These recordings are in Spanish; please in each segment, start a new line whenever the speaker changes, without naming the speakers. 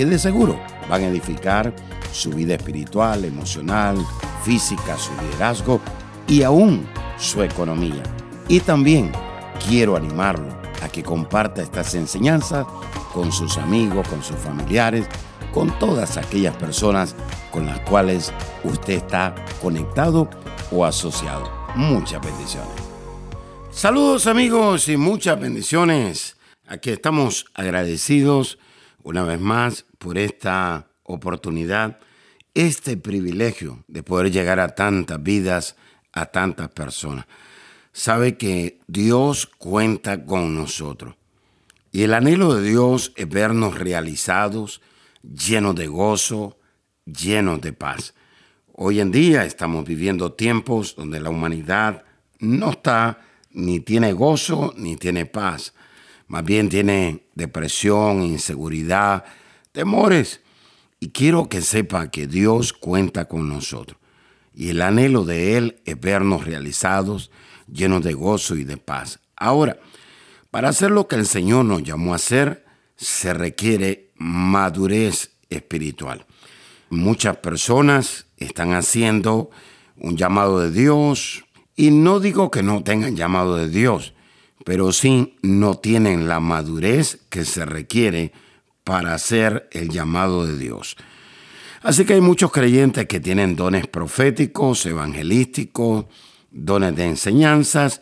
que de seguro van a edificar su vida espiritual, emocional, física, su liderazgo y aún su economía. Y también quiero animarlo a que comparta estas enseñanzas con sus amigos, con sus familiares, con todas aquellas personas con las cuales usted está conectado o asociado. Muchas bendiciones. Saludos amigos y muchas bendiciones. Aquí estamos agradecidos una vez más por esta oportunidad, este privilegio de poder llegar a tantas vidas, a tantas personas. Sabe que Dios cuenta con nosotros. Y el anhelo de Dios es vernos realizados, llenos de gozo, llenos de paz. Hoy en día estamos viviendo tiempos donde la humanidad no está ni tiene gozo ni tiene paz. Más bien tiene depresión, inseguridad, temores. Y quiero que sepa que Dios cuenta con nosotros. Y el anhelo de Él es vernos realizados, llenos de gozo y de paz. Ahora, para hacer lo que el Señor nos llamó a hacer, se requiere madurez espiritual. Muchas personas están haciendo un llamado de Dios y no digo que no tengan llamado de Dios, pero sí no tienen la madurez que se requiere para hacer el llamado de Dios. Así que hay muchos creyentes que tienen dones proféticos, evangelísticos, dones de enseñanzas,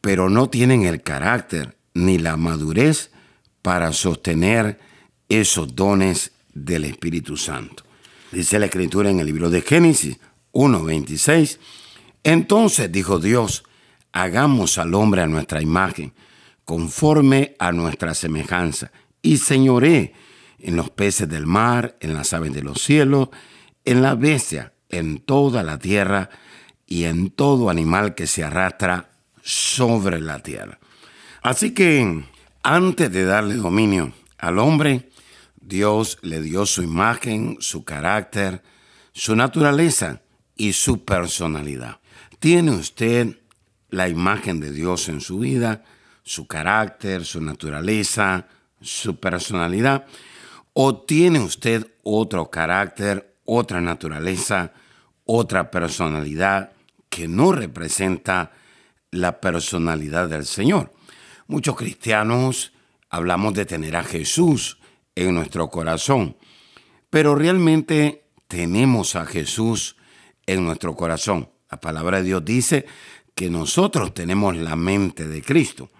pero no tienen el carácter ni la madurez para sostener esos dones del Espíritu Santo. Dice la Escritura en el libro de Génesis 1.26, entonces dijo Dios, hagamos al hombre a nuestra imagen, conforme a nuestra semejanza, y señoré en los peces del mar, en las aves de los cielos, en la bestia, en toda la tierra y en todo animal que se arrastra sobre la tierra. Así que antes de darle dominio al hombre, Dios le dio su imagen, su carácter, su naturaleza y su personalidad. ¿Tiene usted la imagen de Dios en su vida, su carácter, su naturaleza, su personalidad? ¿O tiene usted otro carácter, otra naturaleza, otra personalidad que no representa la personalidad del Señor? Muchos cristianos hablamos de tener a Jesús en nuestro corazón, pero realmente tenemos a Jesús en nuestro corazón. La palabra de Dios dice que nosotros tenemos la mente de Cristo.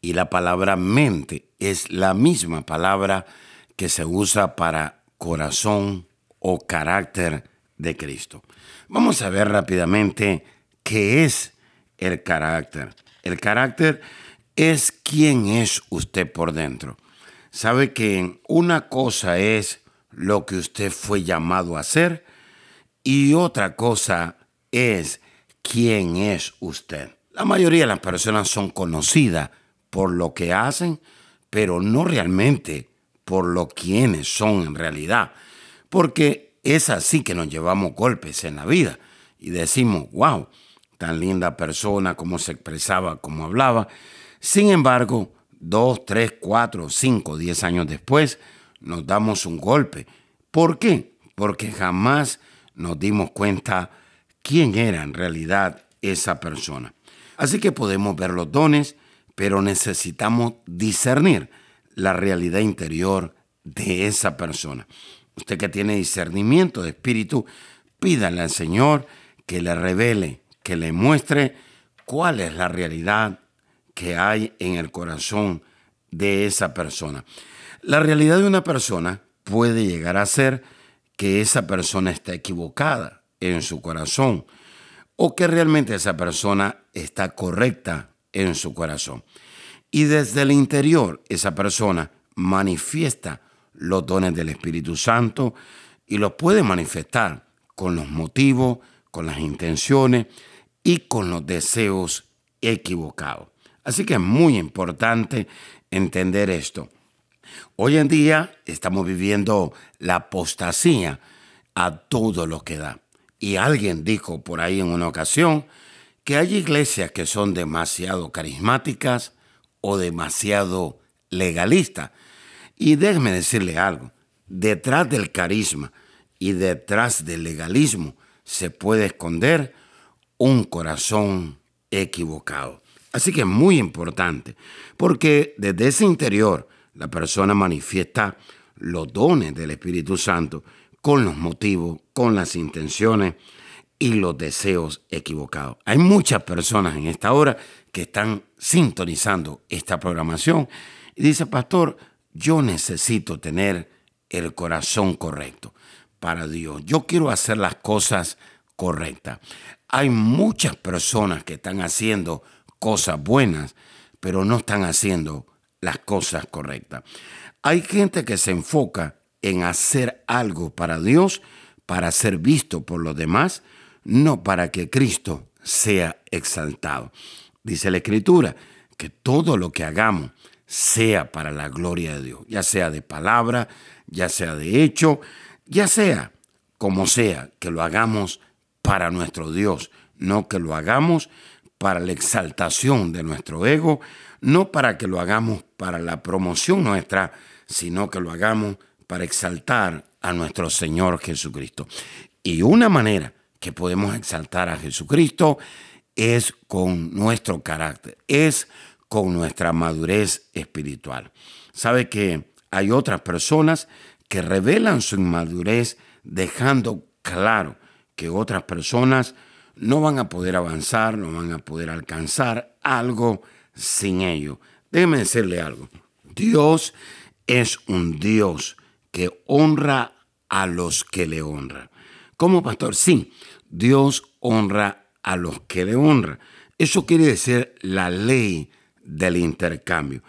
Y la palabra mente es la misma palabra que se usa para corazón o carácter de Cristo. Vamos a ver rápidamente qué es el carácter. El carácter es quién es usted por dentro. Sabe que una cosa es lo que usted fue llamado a hacer y otra cosa es quién es usted. La mayoría de las personas son conocidas por lo que hacen, pero no realmente por lo quienes son en realidad. Porque es así que nos llevamos golpes en la vida y decimos, wow, tan linda persona, cómo se expresaba, cómo hablaba. Sin embargo, dos, tres, cuatro, cinco, diez años después, nos damos un golpe. ¿Por qué? Porque jamás nos dimos cuenta quién era en realidad esa persona. Así que podemos ver los dones, pero necesitamos discernir la realidad interior de esa persona. Usted que tiene discernimiento de espíritu, pídale al Señor que le revele, que le muestre cuál es la realidad que hay en el corazón de esa persona. La realidad de una persona puede llegar a ser que esa persona está equivocada en su corazón o que realmente esa persona está correcta en su corazón. Y desde el interior esa persona manifiesta los dones del Espíritu Santo y los puede manifestar con los motivos, con las intenciones y con los deseos equivocados. Así que es muy importante entender esto. Hoy en día estamos viviendo la apostasía a todo lo que da. Y alguien dijo por ahí en una ocasión que hay iglesias que son demasiado carismáticas o demasiado legalistas. Y déjeme decirle algo, detrás del carisma y detrás del legalismo se puede esconder un corazón equivocado. Así que es muy importante, porque desde ese interior la persona manifiesta los dones del Espíritu Santo con los motivos, con las intenciones y los deseos equivocados. Hay muchas personas en esta hora que están sintonizando esta programación y dice, pastor, yo necesito tener el corazón correcto para Dios. Yo quiero hacer las cosas correctas. Hay muchas personas que están haciendo cosas buenas, pero no están haciendo las cosas correctas. Hay gente que se enfoca en hacer algo para Dios, para ser visto por los demás, no para que Cristo sea exaltado. Dice la Escritura que todo lo que hagamos sea para la gloria de Dios, ya sea de palabra, ya sea de hecho, ya sea como sea, que lo hagamos para nuestro Dios, no que lo hagamos para la exaltación de nuestro ego, no para que lo hagamos para la promoción nuestra, sino que lo hagamos para exaltar a nuestro Señor Jesucristo. Y una manera que podemos exaltar a Jesucristo es con nuestro carácter, es con nuestra madurez espiritual. Sabe que hay otras personas que revelan su inmadurez dejando claro que otras personas no van a poder avanzar, no van a poder alcanzar algo sin ello. Déjeme decirle algo. Dios es un Dios que honra a los que le honran. Como pastor, sí, Dios honra a los que le honran. Eso quiere decir la ley del intercambio.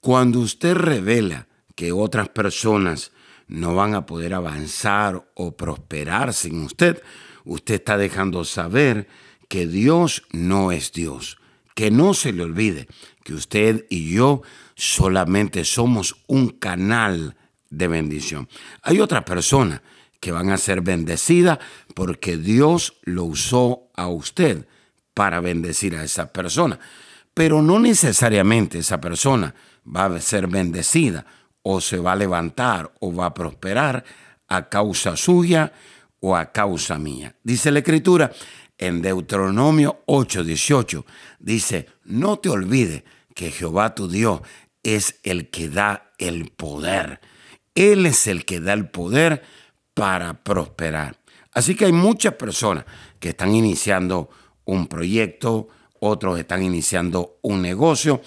Cuando usted revela que otras personas no van a poder avanzar o prosperar sin usted, usted está dejando saber que Dios no es Dios. Que no se le olvide que usted y yo solamente somos un canal de bendición. Hay otras personas que van a ser bendecidas porque Dios lo usó a usted para bendecir a esa persona. Pero no necesariamente esa persona va a ser bendecida o se va a levantar o va a prosperar a causa suya o a causa mía. Dice la Escritura en Deuteronomio 8:18, dice, no te olvides que Jehová tu Dios es el que da el poder. Él es el que da el poder para prosperar. Así que hay muchas personas que están iniciando un proyecto, otros están iniciando un negocio,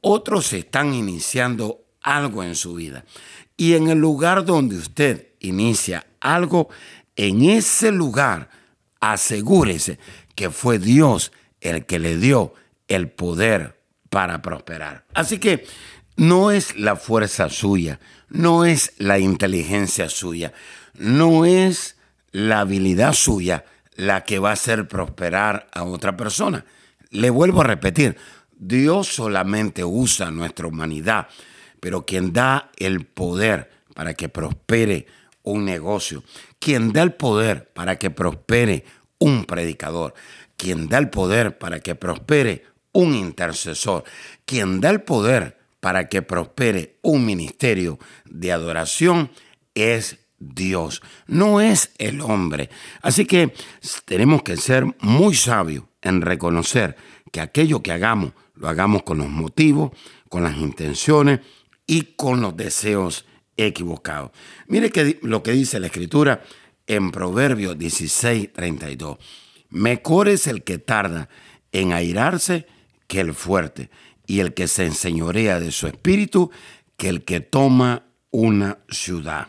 otros están iniciando algo en su vida. Y en el lugar donde usted inicia algo, en ese lugar asegúrese que fue Dios el que le dio el poder para prosperar. Así que no es la fuerza suya, no es la inteligencia suya, no es la habilidad suya la que va a hacer prosperar a otra persona. Le vuelvo a repetir, Dios solamente usa nuestra humanidad pero quien da el poder para que prospere un negocio, quien da el poder para que prospere un predicador, quien da el poder para que prospere un intercesor, quien da el poder para que prospere un ministerio de adoración es Dios, no es el hombre. Así que tenemos que ser muy sabios en reconocer que aquello que hagamos lo hagamos con los motivos, con las intenciones y con los deseos equivocados. Mire que, lo que dice la escritura en Proverbios 16, 32. Mejor es el que tarda en airarse que el fuerte, y el que se enseñorea de su espíritu que el que toma una ciudad.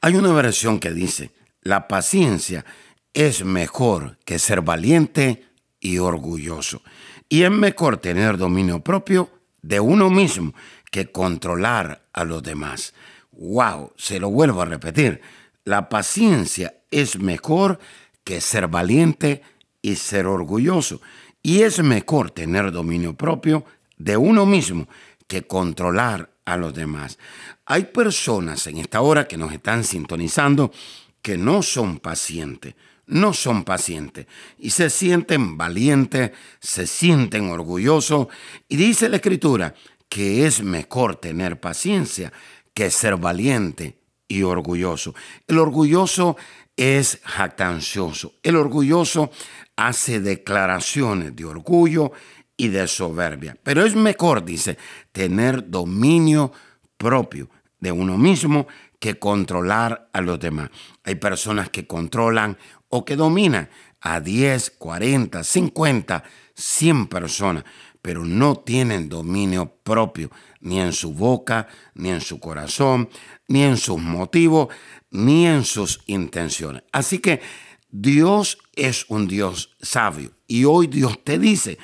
Hay una versión que dice, la paciencia es mejor que ser valiente y orgulloso. Y es mejor tener dominio propio de uno mismo que controlar a los demás. wow, se lo vuelvo a repetir, la paciencia es mejor que ser valiente y ser orgulloso. Y es mejor tener dominio propio de uno mismo que controlar a los demás. Hay personas en esta hora que nos están sintonizando que no son pacientes, no son pacientes y se sienten valientes, se sienten orgullosos y dice la escritura que es mejor tener paciencia que ser valiente y orgulloso. El orgulloso es jactancioso. El orgulloso hace declaraciones de orgullo y de soberbia. Pero es mejor, dice, tener dominio propio de uno mismo que controlar a los demás. Hay personas que controlan o que dominan a 10, 40, 50, 100 personas, pero no tienen dominio propio ni en su boca, ni en su corazón, ni en sus motivos, ni en sus intenciones. Así que Dios es un Dios sabio y hoy Dios te dice,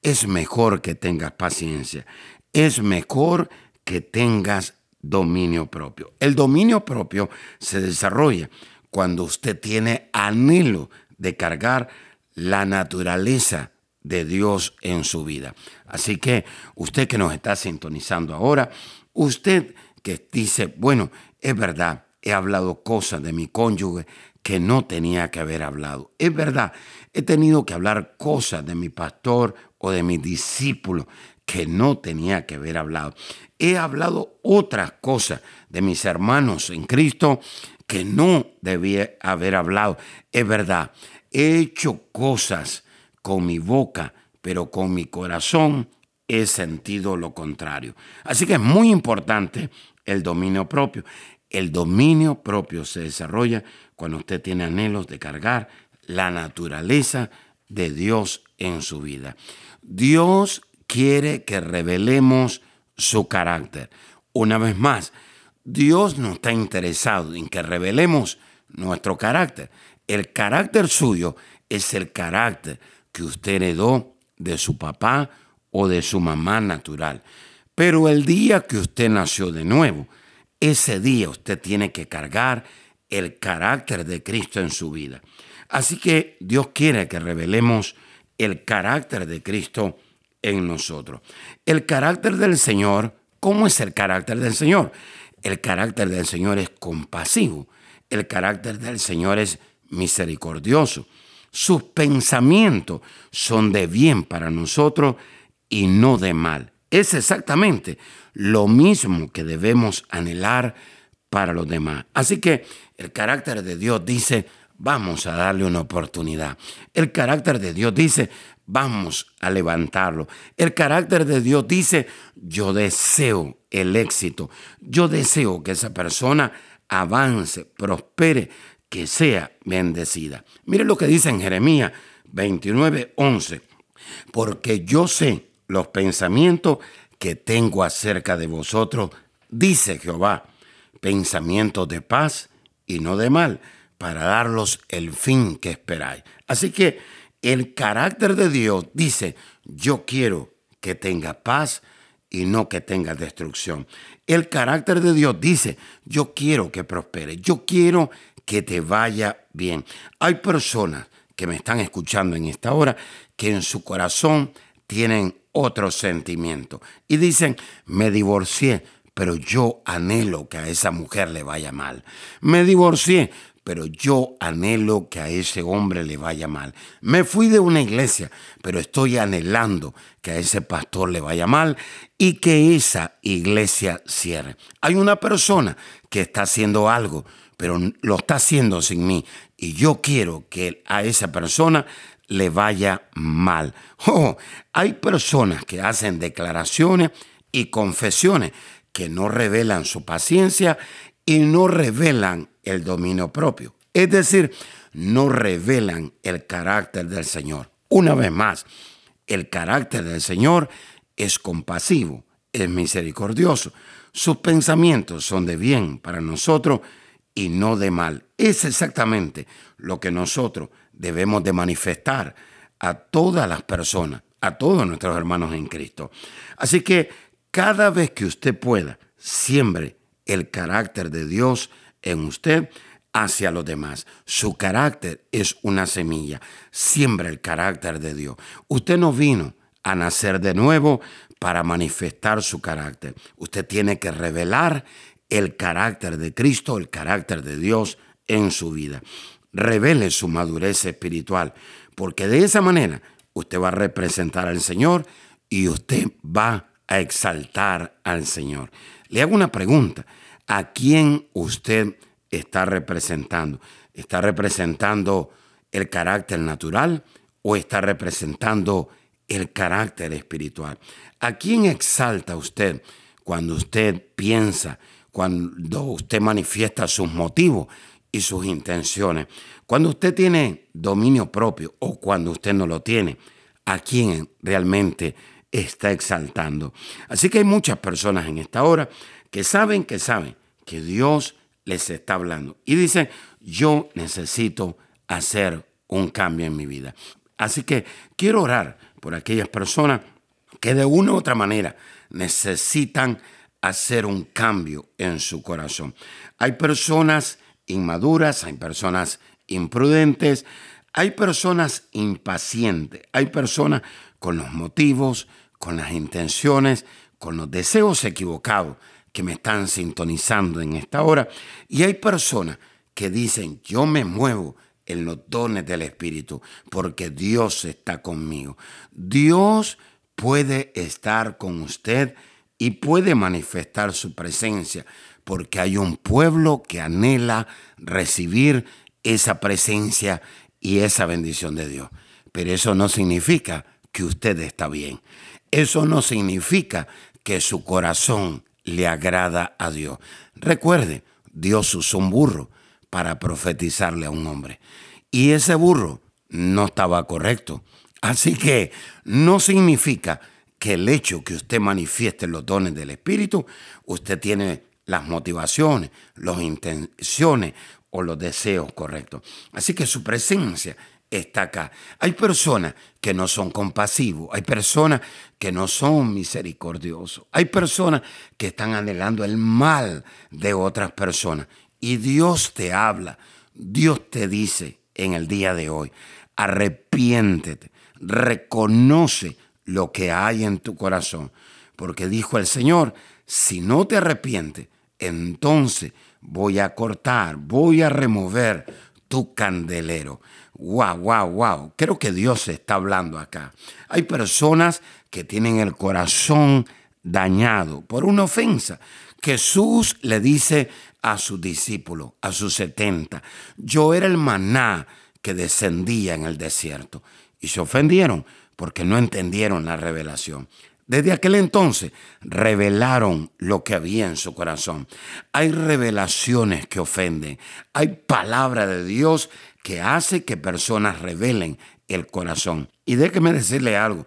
es mejor que tengas paciencia, es mejor que tengas dominio propio. El dominio propio se desarrolla cuando usted tiene anhelo de cargar la naturaleza de Dios en su vida. Así que usted que nos está sintonizando ahora, usted que dice, bueno, es verdad, he hablado cosas de mi cónyuge que no tenía que haber hablado. Es verdad, he tenido que hablar cosas de mi pastor o de mi discípulo que no tenía que haber hablado. He hablado otras cosas de mis hermanos en Cristo que no debía haber hablado. Es verdad, he hecho cosas con mi boca, pero con mi corazón he sentido lo contrario. Así que es muy importante el dominio propio. El dominio propio se desarrolla cuando usted tiene anhelos de cargar la naturaleza de Dios en su vida. Dios quiere que revelemos su carácter. Una vez más, Dios no está interesado en que revelemos nuestro carácter. El carácter suyo es el carácter que usted heredó de su papá o de su mamá natural. Pero el día que usted nació de nuevo, ese día usted tiene que cargar el carácter de Cristo en su vida. Así que Dios quiere que revelemos el carácter de Cristo en nosotros. El carácter del Señor, ¿cómo es el carácter del Señor? El carácter del Señor es compasivo. El carácter del Señor es misericordioso. Sus pensamientos son de bien para nosotros y no de mal. Es exactamente lo mismo que debemos anhelar para los demás. Así que el carácter de Dios dice, vamos a darle una oportunidad. El carácter de Dios dice, vamos a levantarlo. El carácter de Dios dice, yo deseo el éxito. Yo deseo que esa persona avance, prospere, que sea bendecida. Mire lo que dice en Jeremías 29, 11. Porque yo sé los pensamientos que tengo acerca de vosotros, dice Jehová, pensamientos de paz y no de mal, para darlos el fin que esperáis. Así que el carácter de Dios dice, yo quiero que tenga paz y no que tenga destrucción. El carácter de Dios dice, yo quiero que prospere, yo quiero que te vaya bien. Hay personas que me están escuchando en esta hora que en su corazón tienen otro sentimiento y dicen, me divorcié, pero yo anhelo que a esa mujer le vaya mal. Me divorcié, pero yo anhelo que a ese hombre le vaya mal. Me fui de una iglesia, pero estoy anhelando que a ese pastor le vaya mal y que esa iglesia cierre. Hay una persona que está haciendo algo pero lo está haciendo sin mí. Y yo quiero que a esa persona le vaya mal. Hay personas que hacen declaraciones y confesiones que no revelan su paciencia y no revelan el dominio propio. Es decir, no revelan el carácter del Señor. Una vez más, el carácter del Señor es compasivo, es misericordioso. Sus pensamientos son de bien para nosotros y no de mal. Es exactamente lo que nosotros debemos de manifestar a todas las personas, a todos nuestros hermanos en Cristo. Así que cada vez que usted pueda, siembre el carácter de Dios en usted hacia los demás. Su carácter es una semilla. Siembra el carácter de Dios. Usted no vino a nacer de nuevo para manifestar su carácter. Usted tiene que revelar el carácter de Cristo, el carácter de Dios en su vida. Revele su madurez espiritual, porque de esa manera usted va a representar al Señor y usted va a exaltar al Señor. Le hago una pregunta. ¿A quién usted está representando? ¿Está representando el carácter natural o está representando el carácter espiritual? ¿A quién exalta usted cuando usted piensa, cuando usted manifiesta sus motivos y sus intenciones? Cuando usted tiene dominio propio o cuando usted no lo tiene, ¿a quién realmente está exaltando? Así que hay muchas personas en esta hora que saben que saben que Dios les está hablando. Y dice, yo necesito hacer un cambio en mi vida. Así que quiero orar por aquellas personas que de una u otra manera necesitan hacer un cambio en su corazón. Hay personas inmaduras, hay personas imprudentes, hay personas impacientes, hay personas con los motivos, con las intenciones, con los deseos equivocados que me están sintonizando en esta hora. Y hay personas que dicen, yo me muevo en los dones del Espíritu porque Dios está conmigo. Dios puede estar con usted y puede manifestar su presencia porque hay un pueblo que anhela recibir esa presencia y esa bendición de Dios. Pero eso no significa que usted está bien. Eso no significa que su corazón le agrada a Dios. Recuerde, Dios usó un burro para profetizarle a un hombre. Y ese burro no estaba correcto. Así que no significa que el hecho que usted manifieste los dones del Espíritu, usted tiene las motivaciones, las intenciones o los deseos correctos. Así que su presencia está acá. Hay personas que no son compasivos, hay personas que no son misericordiosos, hay personas que están anhelando el mal de otras personas. Y Dios te habla, Dios te dice en el día de hoy, arrepiéntete, reconoce lo que hay en tu corazón, porque dijo el Señor, si no te arrepientes, entonces voy a cortar, voy a remover tu candelero. Wow, wow, wow. Creo que Dios está hablando acá. Hay personas que tienen el corazón dañado por una ofensa. Jesús le dice a sus discípulos, a sus setenta, yo era el maná que descendía en el desierto. Y se ofendieron porque no entendieron la revelación. Desde aquel entonces revelaron lo que había en su corazón. Hay revelaciones que ofenden. Hay palabra de Dios que hace que personas revelen el corazón. Y déjeme decirle algo.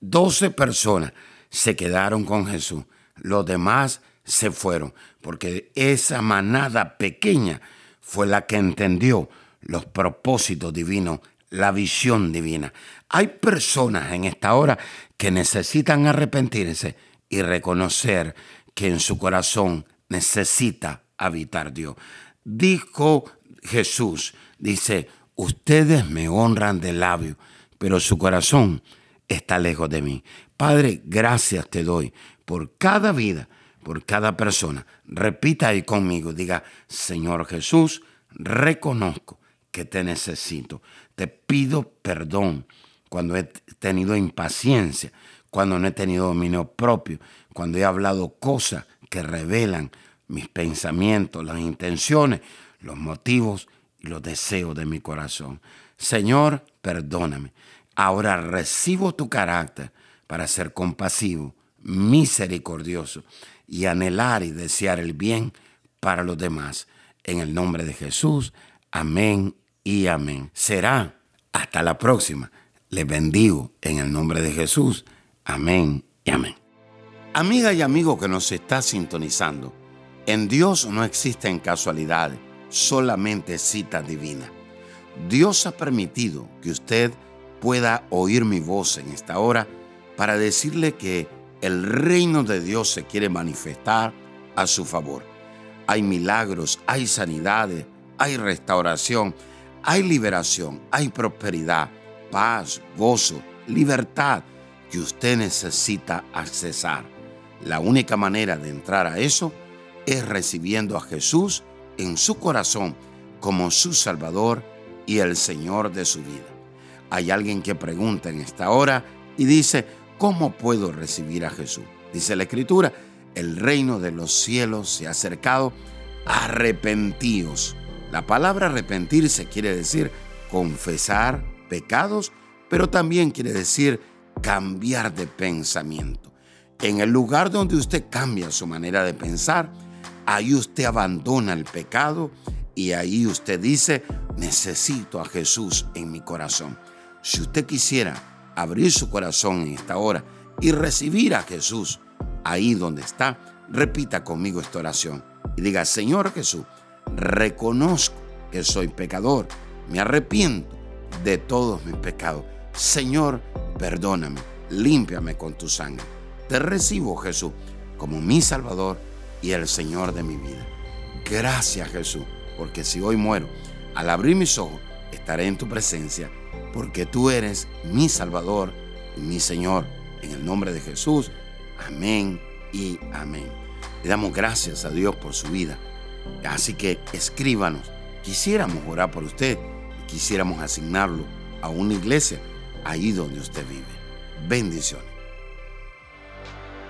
Doce personas se quedaron con Jesús. Los demás se fueron porque esa manada pequeña fue la que entendió los propósitos divinos, la visión divina. Hay personas en esta hora que necesitan arrepentirse y reconocer que en su corazón necesita habitar Dios. Dijo Jesús, dice, ustedes me honran de labio, pero su corazón está lejos de mí. Padre, gracias te doy por cada vida, por cada persona. Repita ahí conmigo, diga, Señor Jesús, reconozco que te necesito. Te pido perdón cuando he tenido impaciencia, cuando no he tenido dominio propio, cuando he hablado cosas que revelan mis pensamientos, las intenciones, los motivos y los deseos de mi corazón. Señor, perdóname. Ahora recibo tu carácter para ser compasivo, misericordioso y anhelar y desear el bien para los demás. En el nombre de Jesús, amén y amén. Será hasta la próxima. Les bendigo en el nombre de Jesús. Amén y amén. Amiga y amigo que nos está sintonizando, en Dios no existen casualidades, solamente citas divinas. Dios ha permitido que usted pueda oír mi voz en esta hora para decirle que el reino de Dios se quiere manifestar a su favor. hay milagros, hay sanidades, hay restauración, hay liberación, hay prosperidad, paz, gozo, libertad que usted necesita accesar. La única manera de entrar a eso es recibiendo a Jesús en su corazón como su Salvador y el Señor de su vida. Hay alguien que pregunta en esta hora y dice, ¿cómo puedo recibir a Jesús? Dice la Escritura, el reino de los cielos se ha acercado, arrepentíos. La palabra arrepentirse quiere decir confesar pecados, pero también quiere decir cambiar de pensamiento. En el lugar donde usted cambia su manera de pensar, ahí usted abandona el pecado y ahí usted dice, necesito a Jesús en mi corazón. Si usted quisiera abrir su corazón en esta hora y recibir a Jesús ahí donde está, repita conmigo esta oración y diga, Señor Jesús, reconozco que soy pecador, me arrepiento de todos mis pecados. Señor, perdóname, límpiame con tu sangre. Te recibo, Jesús, como mi Salvador y el Señor de mi vida. Gracias, Jesús, porque si hoy muero, al abrir mis ojos, estaré en tu presencia, porque tú eres mi Salvador y mi Señor. En el nombre de Jesús, amén y amén. Le damos gracias a Dios por su vida. Así que escríbanos. Quisiéramos orar por usted quisiéramos asignarlo a una iglesia ahí donde usted vive. Bendiciones.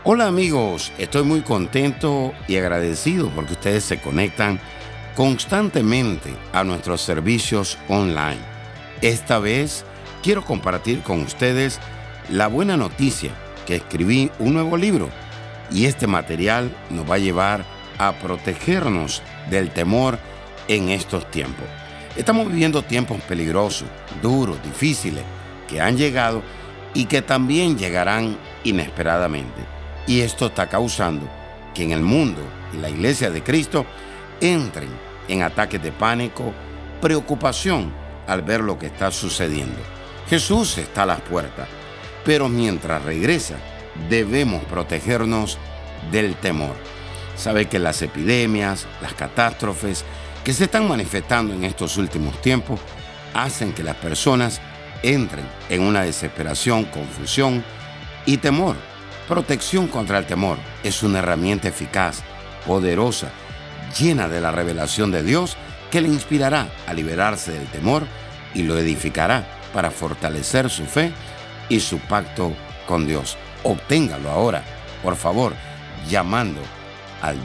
Hola amigos, estoy muy contento y agradecido porque ustedes se conectan constantemente a nuestros servicios online. Esta vez quiero compartir con ustedes la buena noticia que escribí un nuevo libro y este material nos va a llevar a protegernos del temor en estos tiempos. Estamos viviendo tiempos peligrosos, duros, difíciles, que han llegado y que también llegarán inesperadamente. Y esto está causando que en el mundo y la iglesia de Cristo entren en ataques de pánico, preocupación al ver lo que está sucediendo. Jesús está a las puertas, pero mientras regresa, debemos protegernos del temor. Sabe que las epidemias, las catástrofes que se están manifestando en estos últimos tiempos hacen que las personas entren en una desesperación, confusión y temor. Protección contra el temor es una herramienta eficaz, poderosa, llena de la revelación de Dios que le inspirará a liberarse del temor y lo edificará para fortalecer su fe y su pacto con Dios. Obténgalo ahora, por favor, llamando al